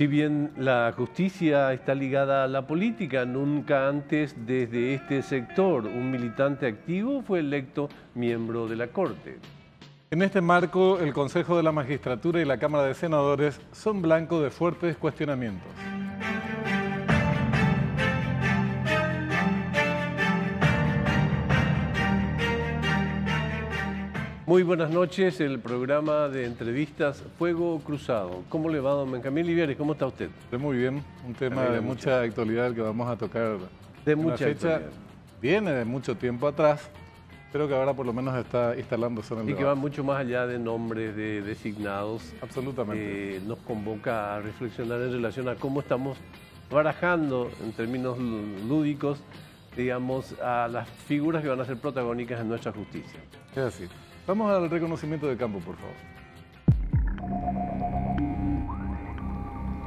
Si bien la justicia está ligada a la política, nunca antes desde este sector un militante activo fue electo miembro de la Corte. En este marco, el Consejo de la Magistratura y la Cámara de Senadores son blancos de fuertes cuestionamientos. Muy buenas noches, el programa de entrevistas Fuego Cruzado. ¿Cómo le va, don Benjamín Liviares? ¿Cómo está usted? Muy bien, un tema de mucha actualidad que vamos a tocar. De mucha fecha Viene de mucho tiempo atrás, pero que ahora por lo menos está instalándose en el Y que va mucho más allá de nombres de designados. Absolutamente. Eh, nos convoca a reflexionar en relación a cómo estamos barajando en términos lúdicos, digamos, a las figuras que van a ser protagónicas en nuestra justicia. Es así. Vamos al reconocimiento de campo, por favor.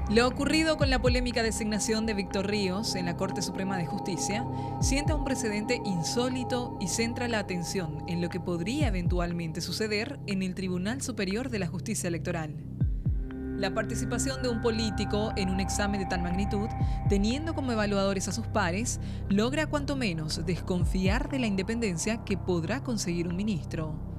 Lo ocurrido con la polémica designación de Víctor Ríos en la Corte Suprema de Justicia sienta un precedente insólito y centra la atención en lo que podría eventualmente suceder en el Tribunal Superior de la Justicia Electoral. La participación de un político en un examen de tal magnitud, teniendo como evaluadores a sus pares, logra cuanto menos desconfiar de la independencia que podrá conseguir un ministro.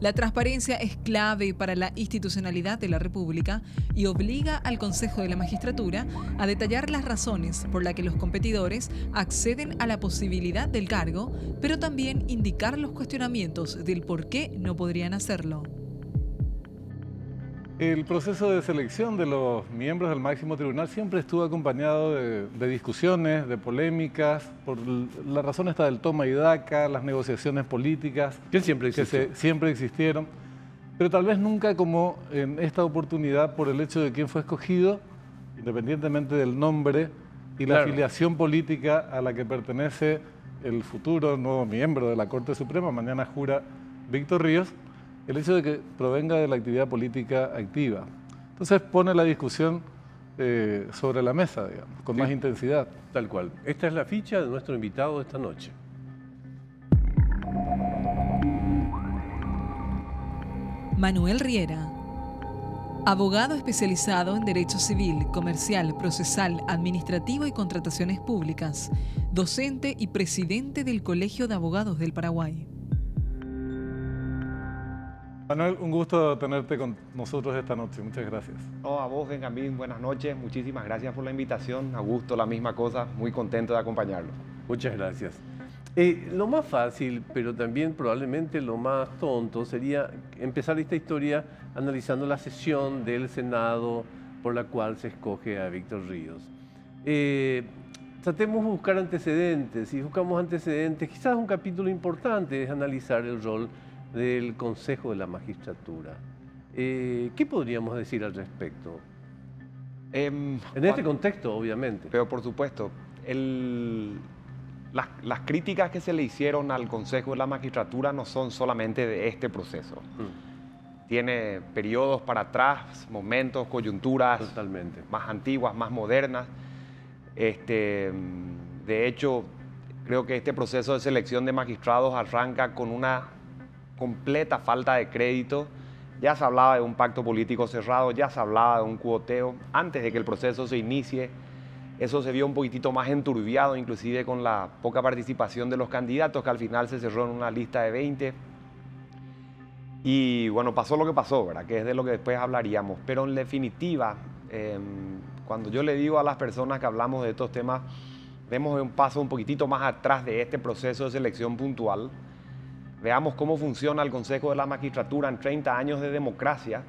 La transparencia es clave para la institucionalidad de la República y obliga al Consejo de la Magistratura a detallar las razones por las que los competidores acceden a la posibilidad del cargo, pero también indicar los cuestionamientos del por qué no podrían hacerlo. El proceso de selección de los miembros del máximo tribunal siempre estuvo acompañado de, discusiones, de polémicas, por la razón está del toma y daca, las negociaciones políticas que siempre, siempre existieron, pero tal vez nunca como en esta oportunidad por el hecho de quién fue escogido, independientemente del nombre y la afiliación política a la que pertenece el futuro nuevo miembro de la Corte Suprema, mañana jura Víctor Ríos, el hecho de que provenga de la actividad política activa. Entonces pone la discusión eh, sobre la mesa, digamos, con más intensidad. Tal cual. Esta es la ficha de nuestro invitado de esta noche. Manuel Riera, abogado especializado en Derecho Civil, Comercial, Procesal, Administrativo y Contrataciones Públicas, docente y presidente del Colegio de Abogados del Paraguay. Manuel, un gusto tenerte con nosotros esta noche. Muchas gracias. a vos, Benjamín, buenas noches. Muchísimas gracias por la invitación. A gusto, la misma cosa. Muy contento de acompañarlo. Muchas gracias. Eh, lo más fácil, pero también probablemente lo más tonto, sería empezar esta historia analizando la sesión del Senado por la cual se escoge a Víctor Ríos. Eh, tratemos de buscar antecedentes. Si buscamos antecedentes, quizás un capítulo importante es analizar el rol del Consejo de la Magistratura. Eh, ¿Qué podríamos decir al respecto? Em, en este contexto, obviamente. Pero por supuesto, las, críticas que se le hicieron al Consejo de la Magistratura no son solamente de este proceso. Mm. Tiene periodos para atrás, momentos, coyunturas Totalmente. más antiguas, más modernas. Este, de hecho, creo que este proceso de selección de magistrados arranca con una completa falta de crédito. Ya se hablaba de un pacto político cerrado, ya se hablaba de un cuoteo. Antes de que el proceso se inicie, eso se vio un poquitito más enturbiado, inclusive con la poca participación de los candidatos, que al final se cerró en una lista de 20. Y bueno, pasó lo que pasó, ¿verdad? Que es de lo que después hablaríamos. Pero en definitiva, em, cuando yo le digo a las personas que hablamos de estos temas, vemos un paso un poquitito más atrás de este proceso de selección puntual Veamos cómo funciona el Consejo de la Magistratura en 30 años de democracia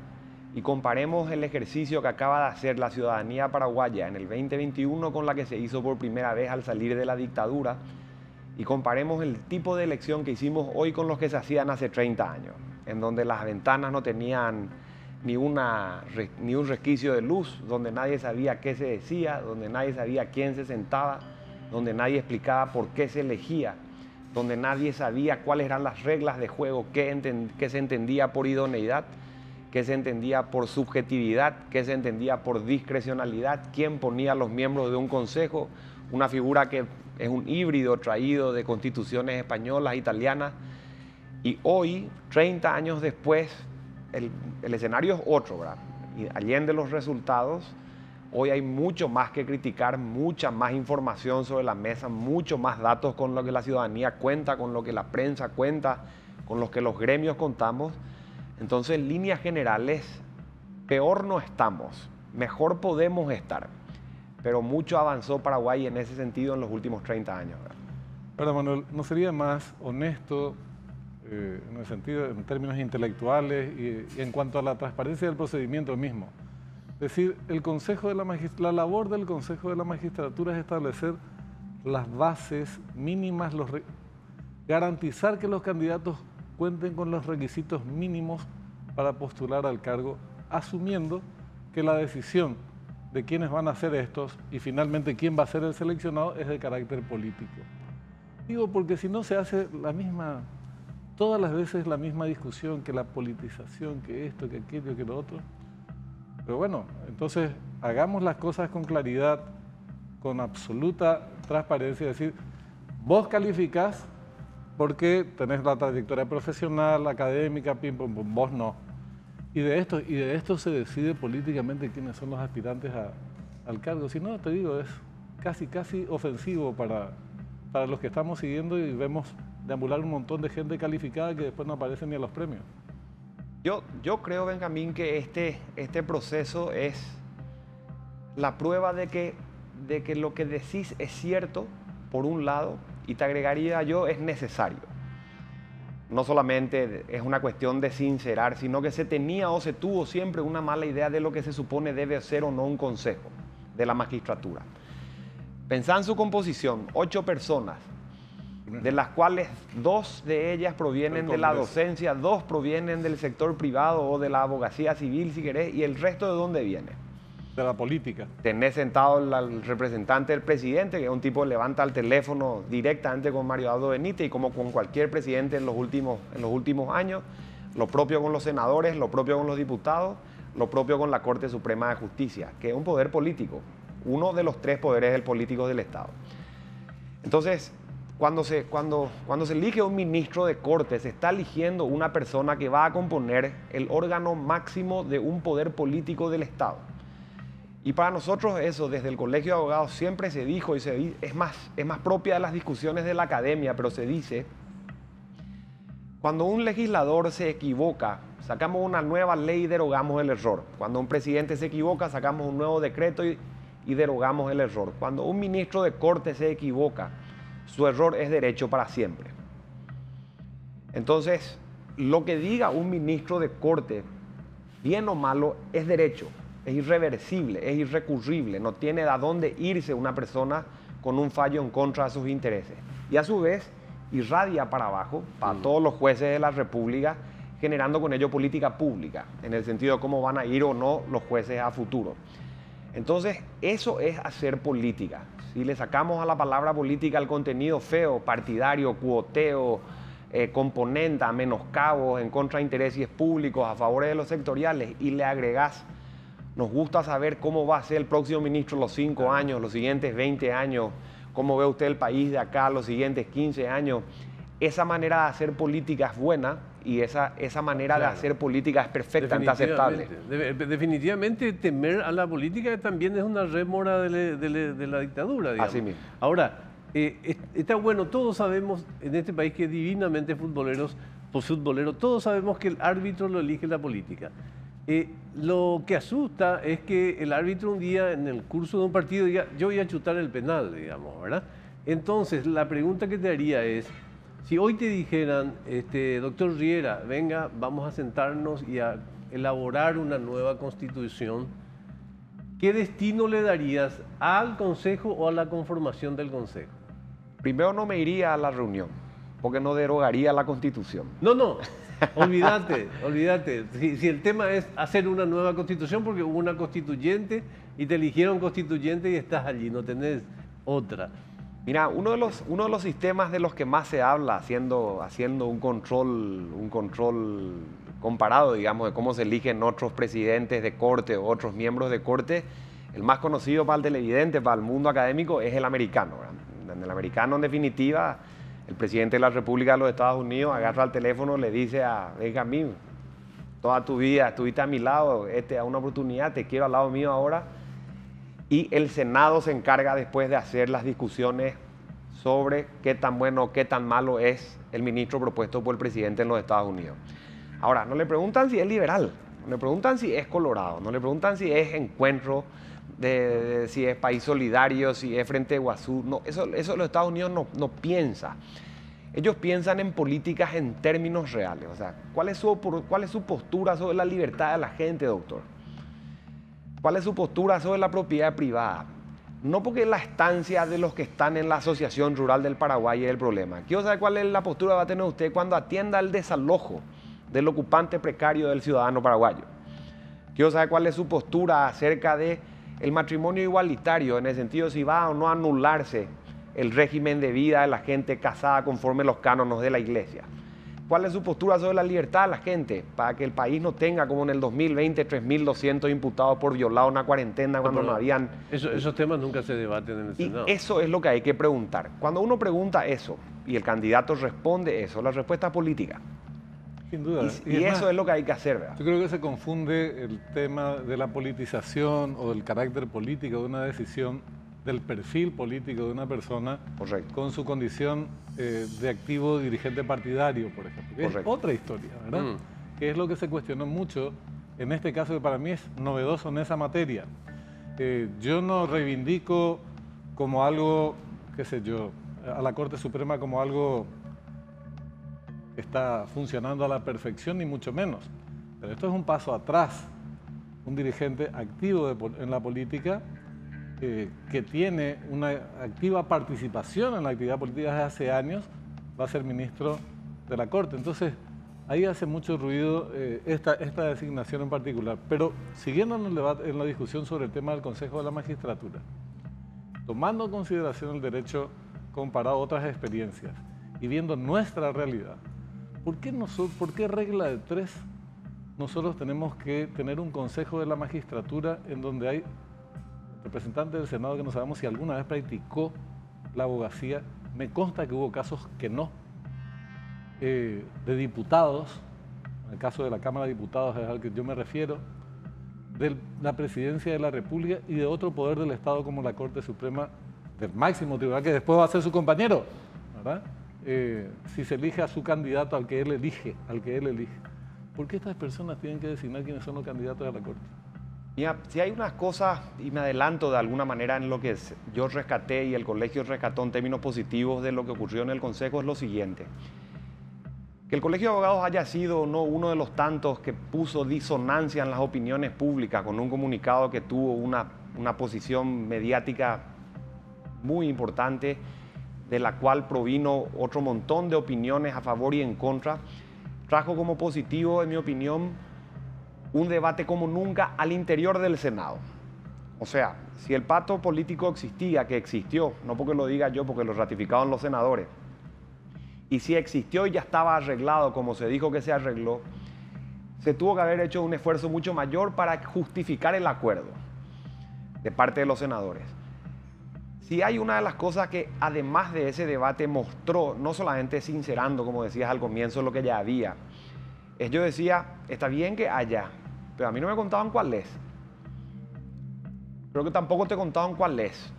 y comparemos el ejercicio que acaba de hacer la ciudadanía paraguaya en el 2021 con la que se hizo por primera vez al salir de la dictadura y comparemos el tipo de elección que hicimos hoy con los que se hacían hace 30 años, en donde las ventanas no tenían ni, una, ni un resquicio de luz, donde nadie sabía qué se decía, donde nadie sabía quién se sentaba, donde nadie explicaba por qué se elegía donde nadie sabía cuáles eran las reglas de juego, qué, se entendía por idoneidad, qué se entendía por subjetividad, qué se entendía por discrecionalidad, quién ponía los miembros de un consejo, una figura que es un híbrido traído de constituciones españolas, italianas, y hoy, 30 años después, el, escenario es otro, ¿verdad? Y allende los resultados, Hoy hay mucho más que criticar, mucha más información sobre la mesa, mucho más datos con lo que la ciudadanía cuenta, con lo que la prensa cuenta, con lo que los gremios contamos. Entonces, en líneas generales, peor no estamos, mejor podemos estar. Pero mucho avanzó Paraguay en ese sentido en los últimos 30 años. Pero Manuel, ¿no sería más honesto eh, en el sentido, en términos intelectuales y en cuanto a la transparencia del procedimiento mismo? Es decir, la, la labor del Consejo de la Magistratura es establecer las bases mínimas, garantizar que los candidatos cuenten con los requisitos mínimos para postular al cargo, asumiendo que la decisión de quiénes van a ser estos y finalmente quién va a ser el seleccionado es de carácter político. Digo porque si no se hace la misma, todas las veces la misma discusión que la politización, que esto, que aquello, que lo otro, pero bueno, entonces hagamos las cosas con claridad, con absoluta transparencia, es decir, vos calificás porque tenés la trayectoria profesional, académica, pim, pum, pum, vos no. Y de, esto, y de esto se decide políticamente quiénes son los aspirantes al cargo. Si no, te digo, es casi, casi ofensivo para, para los que estamos siguiendo y vemos deambular un montón de gente calificada que después no aparece ni a los premios. Yo, yo creo, Benjamín, que este, este proceso es la prueba de que, de que lo que decís es cierto, por un lado, y te agregaría yo, es necesario. No solamente es una cuestión de sincerar, sino que se tenía o se tuvo siempre una mala idea de lo que se supone debe ser o no un consejo de la magistratura. Pensá en su composición, ocho personas, de las cuales dos de ellas provienen de la docencia, dos provienen del sector privado o de la abogacía civil, si querés, y el resto de dónde viene. De la política. Tenés sentado al representante del presidente, que es un tipo que levanta el teléfono directamente con Mario Aldo Benítez y como con cualquier presidente en los últimos, en los últimos años, lo propio con los senadores, lo propio con los diputados, lo propio con la Corte Suprema de Justicia, que es un poder político, uno de los tres poderes del político del Estado. Entonces, cuando se, cuando, cuando se elige un ministro de corte, se está eligiendo una persona que va a componer el órgano máximo de un poder político del Estado. Y para nosotros eso, desde el Colegio de Abogados, siempre se dijo, y se, es, más, es más propia de las discusiones de la academia, pero se dice, cuando un legislador se equivoca, sacamos una nueva ley y derogamos el error. Cuando un presidente se equivoca, sacamos un nuevo decreto y, y derogamos el error. Cuando un ministro de corte se equivoca, su error es derecho para siempre. Entonces, lo que diga un ministro de corte, bien o malo, es derecho, es irreversible, es irrecurrible, no tiene a dónde irse una persona con un fallo en contra de sus intereses. Y a su vez, irradia para abajo, para mm. todos los jueces de la República, generando con ello política pública, en el sentido de cómo van a ir o no los jueces a futuro. Entonces, eso es hacer política. Si le sacamos a la palabra política el contenido feo, partidario, cuoteo, eh, componenta, menoscabos, en contra de intereses públicos, a favor de los sectoriales, y le agregás, nos gusta saber cómo va a ser el próximo ministro los cinco años, los siguientes 20 años, cómo ve usted el país de acá los siguientes 15 años. Esa manera de hacer política es buena, y esa, esa manera de hacer política es perfectamente aceptable. definitivamente temer a la política también es una rémora de, la dictadura. Digamos. Así mismo. Ahora, eh, está bueno, todos sabemos en este país que divinamente futboleros, pues futbolero, todos sabemos que el árbitro lo elige la política. Eh, lo que asusta es que el árbitro un día en el curso de un partido diga, yo voy a chutar el penal, digamos, ¿verdad? Entonces, la pregunta que te haría es, si hoy te dijeran, este, doctor Riera, venga, vamos a sentarnos y a elaborar una nueva constitución, ¿qué destino le darías al Consejo o a la conformación del Consejo? Primero no me iría a la reunión, porque no derogaría la constitución. No, no, olvídate, olvídate. Si, el tema es hacer una nueva constitución, porque hubo una constituyente y te eligieron constituyente y estás allí, no tenés otra. Mira, uno de los, uno de los sistemas de los que más se habla haciendo, haciendo un, control, un control comparado, digamos, de cómo se eligen otros presidentes de corte o otros miembros de corte, el más conocido para el televidente, para el mundo académico, es el americano. En el americano, en definitiva, el presidente de la República de los Estados Unidos agarra el teléfono, le dice a Benjamín, toda tu vida estuviste a mi lado, este, a una oportunidad, te quiero al lado mío ahora y el Senado se encarga después de hacer las discusiones sobre qué tan bueno o qué tan malo es el ministro propuesto por el presidente en los Estados Unidos. Ahora, no le preguntan si es liberal, no le preguntan si es colorado, no le preguntan si es encuentro, de, si es país solidario, si es frente de Guazú. No, eso, eso los Estados Unidos no, no piensa. Ellos piensan en políticas en términos reales. O sea, ¿cuál es, su, ¿cuál es su postura sobre la libertad de la gente, doctor? ¿Cuál es su postura sobre la propiedad privada? No porque la estancia de los que están en la Asociación Rural del Paraguay es el problema. Quiero saber cuál es la postura que va a tener usted cuando atienda el desalojo del ocupante precario del ciudadano paraguayo. Quiero saber cuál es su postura acerca de el matrimonio igualitario, en el sentido de si va o no a anularse el régimen de vida de la gente casada conforme los cánones de la iglesia. ¿Cuál es su postura sobre la libertad de la gente para que el país no tenga como en el 2020 3.200 imputados por violar una cuarentena cuando no, habían... esos temas nunca se debaten en el Senado. Y eso es lo que hay que preguntar. Cuando uno pregunta eso y el candidato responde eso, la respuesta es política. Sin duda. Y, eso es lo que hay que hacer. ¿verdad? Yo creo que se confunde el tema de la politización o del carácter político de una decisión, del perfil político de una persona con su condición eh, de activo dirigente partidario, por ejemplo. Es otra historia, ¿verdad? Mm. Que es lo que se cuestionó mucho en este caso que para mí es novedoso en esa materia. Eh, yo no reivindico como algo, qué sé yo, a la Corte Suprema como algo está funcionando a la perfección, ni mucho menos. Pero esto es un paso atrás. Un dirigente activo en la política eh, que tiene una activa participación en la actividad política desde hace años, va a ser ministro de la Corte. Entonces, ahí hace mucho ruido eh, esta, esta designación en particular. Pero siguiendo en, la discusión sobre el tema del Consejo de la Magistratura, tomando en consideración el derecho comparado a otras experiencias y viendo nuestra realidad, ¿Por qué, nosotros, ¿Por qué regla de tres nosotros tenemos que tener un consejo de la magistratura en donde hay representantes del Senado que no sabemos si alguna vez practicó la abogacía? Me consta que hubo casos que no. Eh, de diputados, en el caso de la Cámara de Diputados es al que yo me refiero, de la Presidencia de la República y de otro poder del Estado como la Corte Suprema del máximo tribunal, que después va a ser su compañero, ¿verdad? Eh, si se elige a su candidato al que él elige, al que él elige. ¿Por qué estas personas tienen que designar quiénes son los candidatos a la Corte? Mira, si hay unas cosas, y me adelanto de alguna manera en lo que yo rescaté y el colegio rescató en términos positivos de lo que ocurrió en el Consejo, es lo siguiente. Que el Colegio de Abogados haya sido no uno de los tantos que puso disonancia en las opiniones públicas con un comunicado que tuvo una, una posición mediática muy importante de la cual provino otro montón de opiniones a favor y en contra, trajo como positivo, en mi opinión, un debate como nunca al interior del Senado. O sea, si el pacto político existía, que existió, no porque lo diga yo, porque lo ratificaron los senadores, y si existió y ya estaba arreglado como se dijo que se arregló, se tuvo que haber hecho un esfuerzo mucho mayor para justificar el acuerdo de parte de los senadores si hay una de las cosas que además de ese debate mostró, no solamente sincerando, como decías al comienzo, lo que ya había, yo decía, está bien que haya, pero a mí no me contaban cuál es. Creo que tampoco te contaban cuál es.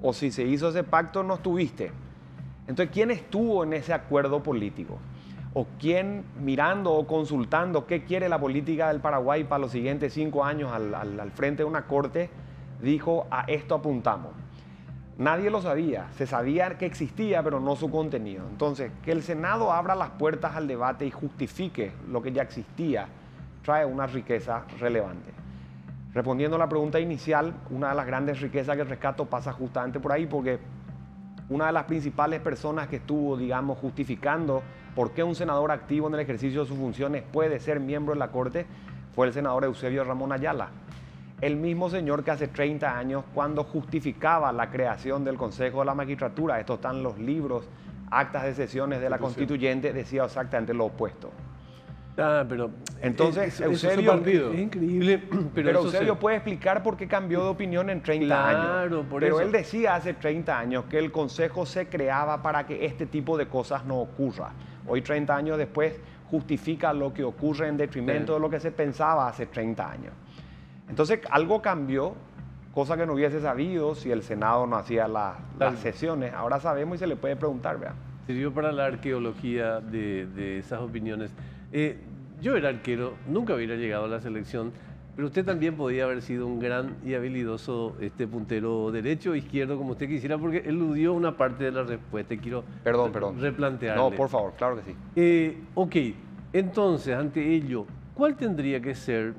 O si se hizo ese pacto, no estuviste. Entonces, ¿quién estuvo en ese acuerdo político? ¿O quién mirando o consultando qué quiere la política del Paraguay para los siguientes cinco años al, al frente de una corte, dijo, a esto apuntamos? Nadie lo sabía, se sabía que existía, pero no su contenido. Entonces, que el Senado abra las puertas al debate y justifique lo que ya existía, trae una riqueza relevante. Respondiendo a la pregunta inicial, una de las grandes riquezas que rescato pasa justamente por ahí, porque una de las principales personas que estuvo, digamos, justificando por qué un senador activo en el ejercicio de sus funciones puede ser miembro de la Corte fue el senador Eusebio Ramón Ayala el mismo señor que hace 30 años, cuando justificaba la creación del Consejo de la Magistratura, estos están los libros, actas de sesiones de la constituyente, decía exactamente lo opuesto. Ah, pero entonces Eusebio es increíble, pero, Eusebio puede explicar por qué cambió de opinión en 30 años. pero él decía hace 30 años que el consejo se creaba para que este tipo de cosas no ocurra. Hoy 30 años después justifica lo que ocurre en detrimento de lo que se pensaba hace 30 años. Entonces algo cambió cosa que no hubiese sabido si el Senado no hacía las sesiones. Ahora sabemos y se le puede preguntar, ¿verdad? Sirvió para la arqueología de, esas opiniones. Eh, yo era arquero, nunca hubiera llegado a la selección, pero usted también podía haber sido un gran y habilidoso este puntero derecho o izquierdo, como usted quisiera, porque eludió una parte de la respuesta. Quiero perdón, perdón. replantearle. No, por favor, claro que sí. Eh, ok, entonces, ante ello, ¿cuál tendría que ser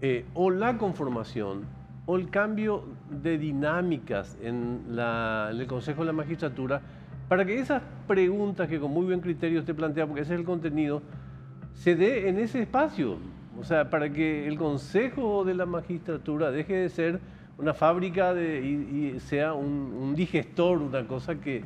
eh, o la conformación o el cambio de dinámicas en, en el Consejo de la Magistratura para que esas preguntas que con muy buen criterio usted plantea, porque ese es el contenido, se dé en ese espacio? O sea, para que el Consejo de la Magistratura deje de ser una fábrica de, y, sea un, digestor, una cosa que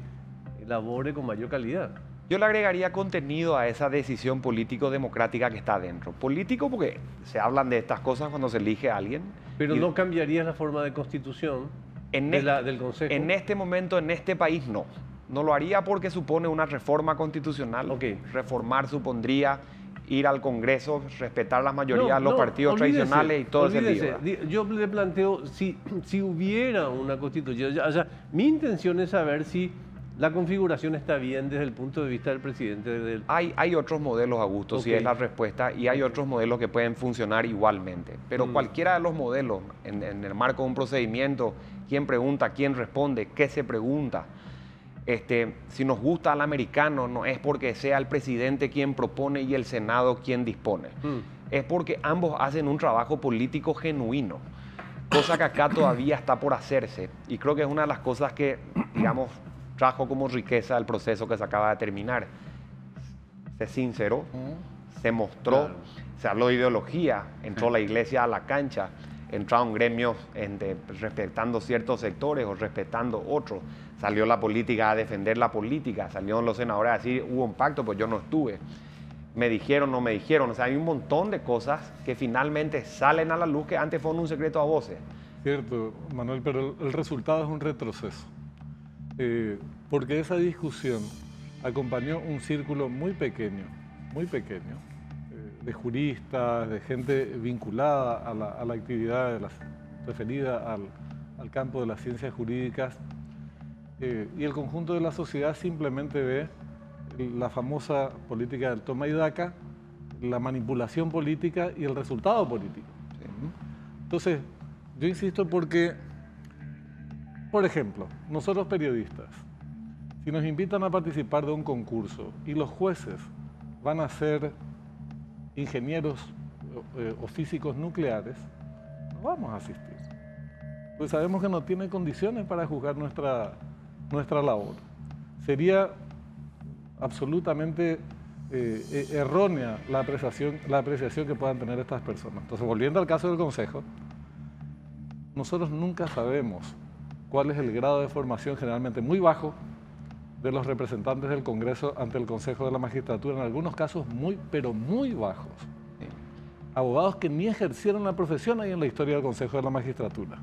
elabore con mayor calidad. Yo le agregaría contenido a esa decisión político-democrática que está adentro. Político porque se hablan de estas cosas cuando se elige a alguien. Pero no cambiaría la forma de constitución en del Consejo. En este momento, en este país, no. No lo haría porque supone una reforma constitucional. Okay. Reformar supondría ir al Congreso, respetar las mayorías de los partidos tradicionales y todo ese lío. Yo le planteo, si, si hubiera una constitución, o sea, mi intención es saber si la configuración está bien desde el punto de vista del presidente. Del... Hay, hay otros modelos, Augusto, si es la respuesta, y hay otros modelos que pueden funcionar igualmente. Pero mm. cualquiera de los modelos, en, en el marco de un procedimiento, quién pregunta, quién responde, qué se pregunta, este, si nos gusta al americano, no es porque sea el presidente quien propone y el Senado quien dispone. Mm. Es porque ambos hacen un trabajo político genuino, cosa que acá todavía está por hacerse. Y creo que es una de las cosas que, digamos, trajo como riqueza el proceso que se acaba de terminar. Se sinceró, mm. se mostró, se habló de ideología, entró la iglesia a la cancha, entraron gremios respetando ciertos sectores o respetando otros salió la política a defender la política, salieron los senadores a decir hubo un pacto, pues yo no estuve. Me dijeron, no me dijeron. O sea, hay un montón de cosas que finalmente salen a la luz que antes fueron un secreto a voces. Cierto, Manuel, pero el resultado es un retroceso. Eh, porque esa discusión acompañó un círculo muy pequeño, muy pequeño, eh, de juristas, de gente vinculada a la, actividad de las, referida al, al campo de las ciencias jurídicas eh, y el conjunto de la sociedad simplemente ve la famosa política del toma y daca, la manipulación política y el resultado político. Entonces, yo insisto porque, por ejemplo, nosotros periodistas, si nos invitan a participar de un concurso y los jueces van a ser ingenieros eh, o físicos nucleares, no vamos a asistir. Pues sabemos que no tiene condiciones para juzgar nuestra nuestra labor. Sería absolutamente eh, eh, errónea la apreciación, la apreciación que puedan tener estas personas. Entonces, volviendo al caso del Consejo, nosotros nunca sabemos cuál es el grado de formación generalmente muy bajo de los representantes del Congreso ante el Consejo de la Magistratura, en algunos casos muy, pero muy bajos. Abogados que ni ejercieron la profesión ahí en la historia del Consejo de la Magistratura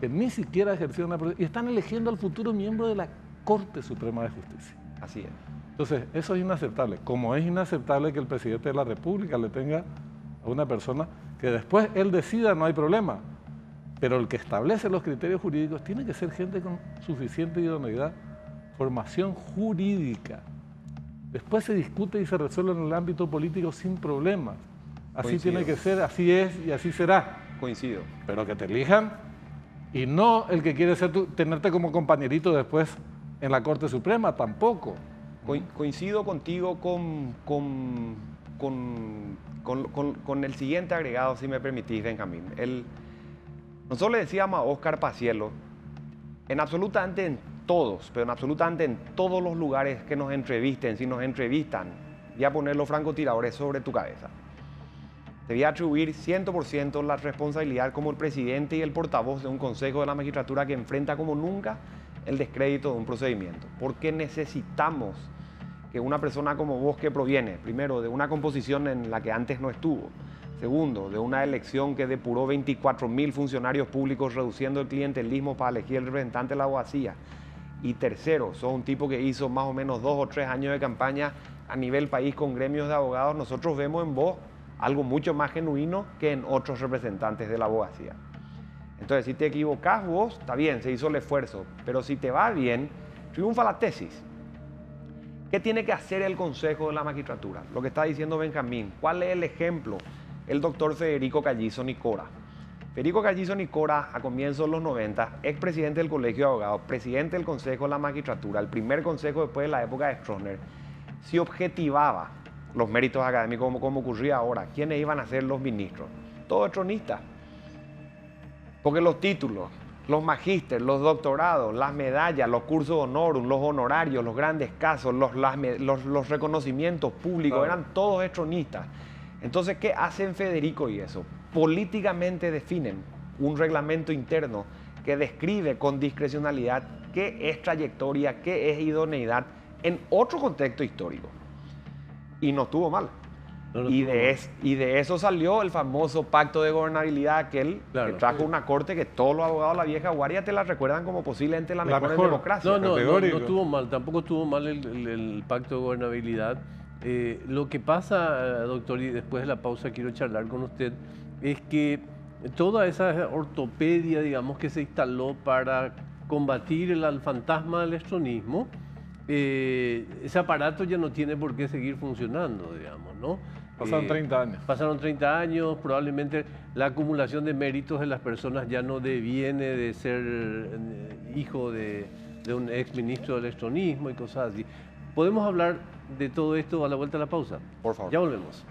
que ni siquiera ejercieron una y están eligiendo al futuro miembro de la Corte Suprema de Justicia. Así es. Entonces, eso es inaceptable. Como es inaceptable que el presidente de la República le tenga a una persona que después él decida, no hay problema. Pero el que establece los criterios jurídicos tiene que ser gente con suficiente idoneidad, formación jurídica. Después se discute y se resuelve en el ámbito político sin problemas. Así tiene que ser, así es y así será. Coincido. Pero que te elijan y no el que quiere ser tenerte como compañerito después en la Corte Suprema, tampoco. coincido contigo con, con, el siguiente agregado, si me permitís, Benjamín. El, nosotros le decíamos a Oscar Pacielo, en absolutamente en todos, pero en absolutamente en todos los lugares que nos entrevisten, si nos entrevistan, voy a poner los francotiradores sobre tu cabeza debía atribuir 100% la responsabilidad como el presidente y el portavoz de un Consejo de la Magistratura que enfrenta como nunca el descrédito de un procedimiento. Porque necesitamos que una persona como vos que proviene, primero, de una composición en la que antes no estuvo, segundo, de una elección que depuró 24 mil funcionarios públicos reduciendo el clientelismo para elegir el representante de la abogacía, y tercero, sos un tipo que hizo más o menos dos o tres años de campaña a nivel país con gremios de abogados, nosotros vemos en vos algo mucho más genuino que en otros representantes de la abogacía. Entonces, si te equivocás vos, está bien, se hizo el esfuerzo, pero si te va bien, triunfa la tesis. ¿Qué tiene que hacer el Consejo de la Magistratura? Lo que está diciendo Benjamín. ¿Cuál es el ejemplo? El doctor Federico Callizo Nicora. Federico Callizo Nicora, a comienzos de los 90, ex presidente del Colegio de Abogados, presidente del Consejo de la Magistratura, el primer consejo después de la época de Stroessner, si objetivaba los méritos académicos como, como ocurría ahora, quiénes iban a ser los ministros. Todos tronistas. Porque los títulos, los magísteres, los doctorados, las medallas, los cursos honorum, los honorarios, los grandes casos, los, los, reconocimientos públicos, eran todos estronistas. Entonces, ¿qué hacen Federico y eso? Políticamente definen un reglamento interno que describe con discrecionalidad qué es trayectoria, qué es idoneidad en otro contexto histórico. Y no estuvo mal y, de y de eso salió el famoso pacto de gobernabilidad aquel que trajo una corte que todos los abogados de la vieja guardia te la recuerdan como posiblemente la, mejor, democracia. No, no, no, estuvo mal, tampoco estuvo mal el, pacto de gobernabilidad. Eh, lo que pasa, doctor, y después de la pausa quiero charlar con usted, es que toda esa ortopedia, digamos, que se instaló para combatir el, fantasma del estronismo, eh, ese aparato ya no tiene por qué seguir funcionando, digamos, ¿no? Pasaron 30 eh, años. Pasaron 30 años, probablemente la acumulación de méritos de las personas ya no deviene de ser hijo de, de un ex ministro del electronismo y cosas así. ¿Podemos hablar de todo esto a la vuelta de la pausa? Por favor. Ya volvemos.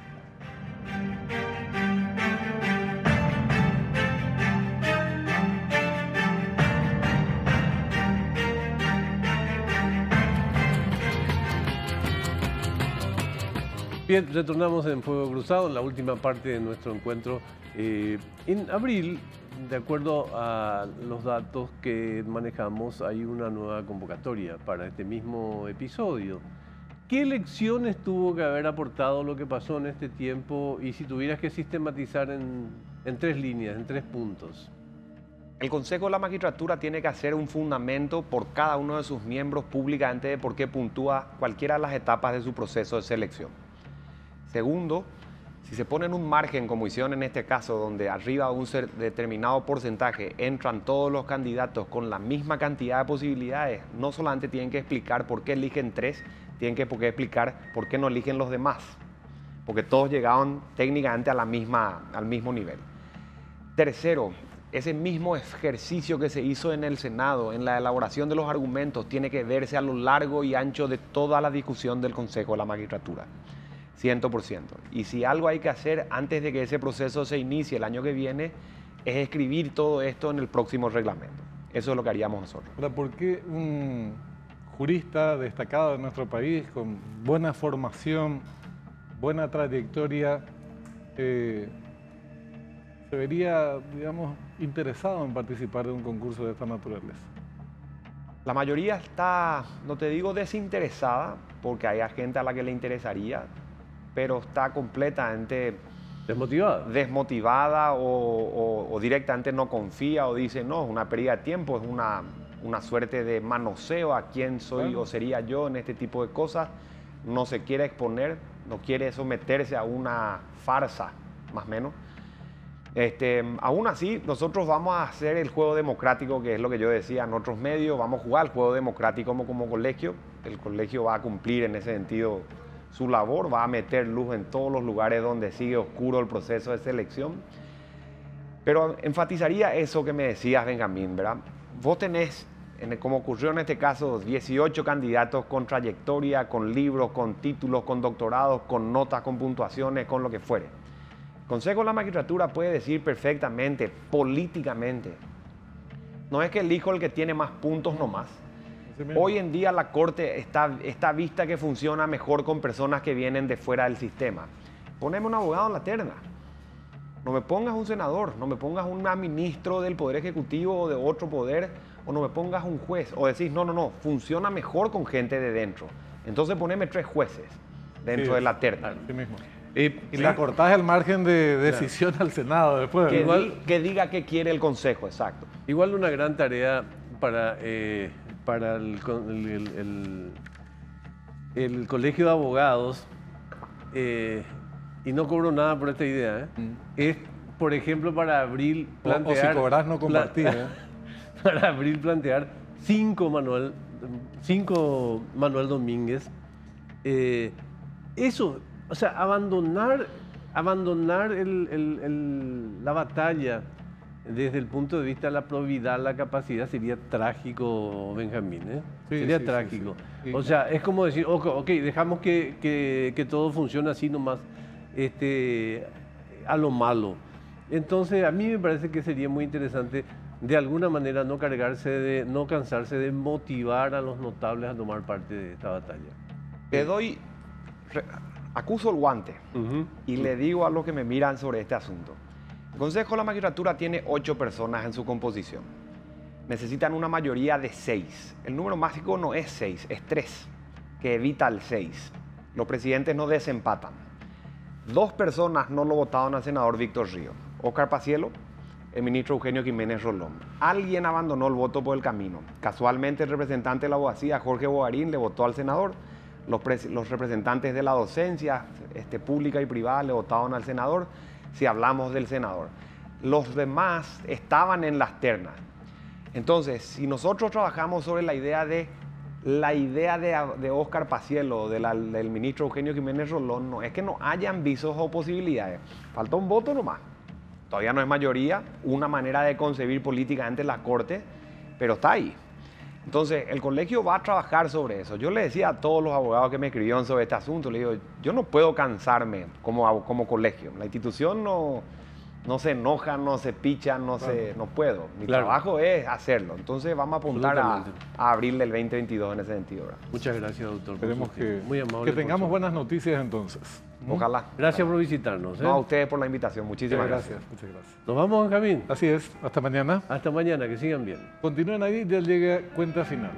Bien, retornamos en Fuego Cruzado, en la última parte de nuestro encuentro. Eh, en abril, de acuerdo a los datos que manejamos, hay una nueva convocatoria para este mismo episodio. ¿Qué lecciones tuvo que haber aportado lo que pasó en este tiempo y si tuvieras que sistematizar en, en tres líneas, en tres puntos? El Consejo de la Magistratura tiene que hacer un fundamento por cada uno de sus miembros públicamente de por qué puntúa cualquiera de las etapas de su proceso de selección. Segundo, si se pone en un margen, como hicieron en este caso, donde arriba un determinado porcentaje entran todos los candidatos con la misma cantidad de posibilidades, no solamente tienen que explicar por qué eligen tres, tienen que explicar por qué no eligen los demás, porque todos llegaron técnicamente a la misma, al mismo nivel. Tercero, ese mismo ejercicio que se hizo en el Senado, en la elaboración de los argumentos, tiene que verse a lo largo y ancho de toda la discusión del Consejo de la Magistratura. 100%. Y si algo hay que hacer antes de que ese proceso se inicie el año que viene, es escribir todo esto en el próximo reglamento. Eso es lo que haríamos nosotros. ¿por qué un jurista destacado de nuestro país, con buena formación, buena trayectoria, eh, se vería, digamos, interesado en participar de un concurso de esta naturaleza? La mayoría está, no te digo desinteresada, porque hay gente a la que le interesaría, pero está completamente desmotivada, desmotivada o, directamente no confía o dice, no, es una pérdida de tiempo, es una, una suerte de manoseo a quién soy o sería yo en este tipo de cosas, no se quiere exponer, no quiere someterse a una farsa, más o menos. Este, aún así, nosotros vamos a hacer el juego democrático, que es lo que yo decía en otros medios, vamos a jugar el juego democrático como, como colegio, el colegio va a cumplir en ese sentido su labor, va a meter luz en todos los lugares donde sigue oscuro el proceso de selección. Pero enfatizaría eso que me decías, Benjamín, ¿verdad? Vos tenés, como ocurrió en este caso, 18 candidatos con trayectoria, con libros, con títulos, con doctorados, con notas, con puntuaciones, con lo que fuere. Consejo de la Magistratura puede decir perfectamente, políticamente, no es que elijo el que tiene más puntos nomás, Hoy en día la Corte está, está vista que funciona mejor con personas que vienen de fuera del sistema. Poneme un abogado en la terna. No me pongas un senador, no me pongas un ministro del Poder Ejecutivo o de otro poder, o no me pongas un juez. O decís, no, no, no, funciona mejor con gente de dentro. Entonces poneme tres jueces dentro de la terna. mismo. y la cortás el margen de decisión al Senado después. Que, igual, que diga qué quiere el Consejo, exacto. Igual una gran tarea para eh, para el, el, colegio de abogados, eh, y no cobro nada por esta idea, ¿eh? mm. es por ejemplo, para abril O- o plantear... si cobras, no compartir, pla- ¿eh? Para abril plantear cinco Manuel, cinco Manuel Domínguez. Eh, eso, o sea, abandonar, abandonar el- el- el- la batalla desde el punto de vista de la probidad, la capacidad, sería trágico, Benjamín. ¿eh? Sí, sería sí, trágico. sí. O sea, es como decir, ok, ok, dejamos que, que- que todo funcione así nomás, este, a lo malo. Entonces, a mí me parece que sería muy interesante, de alguna manera, no cargarse de, no cansarse de motivar a los notables a tomar parte de esta batalla. Te doy, re- acuso el guante y le digo a los que me miran sobre este asunto. El Consejo de la Magistratura tiene ocho personas en su composición. Necesitan una mayoría de seis. El número mágico no es seis, es tres, que evita el seis. Los presidentes no desempatan. Dos personas no lo votaron al senador Víctor Río. Oscar Pacielo, el ministro Eugenio Jiménez Rolón. Alguien abandonó el voto por el camino. Casualmente el representante de la abogacía, Jorge Bogarín, le votó al senador. Los, pres- los representantes de la docencia este, pública y privada le votaron al senador, si hablamos del senador. Los demás estaban en las ternas. Entonces, si nosotros trabajamos sobre la idea de la idea de, Oscar Pacielo, del ministro Eugenio Jiménez Rolón, no es que no hayan visos o posibilidades. Falta un voto nomás. Todavía no es mayoría, una manera de concebir políticamente la Corte, pero está ahí. Entonces, el colegio va a trabajar sobre eso. Yo le decía a todos los abogados que me escribieron sobre este asunto, le digo, yo no puedo cansarme como, como colegio. La institución no, no se enoja, no se picha, no, se, no puedo. Mi Claro. trabajo es hacerlo. Entonces, vamos a apuntar a, abril del 2022 en ese sentido. ¿verdad? Muchas gracias, doctor. Esperemos que, tiempo. Muy amable que por tengamos buenas noticias entonces. Ojalá. Gracias por visitarnos. ¿eh? No, a ustedes por la invitación. Muchísimas gracias. gracias, muchas gracias. Nos vamos, Benjamín. Así es, hasta mañana. Hasta mañana, que sigan bien. Continúen ahí, ya llega cuenta final.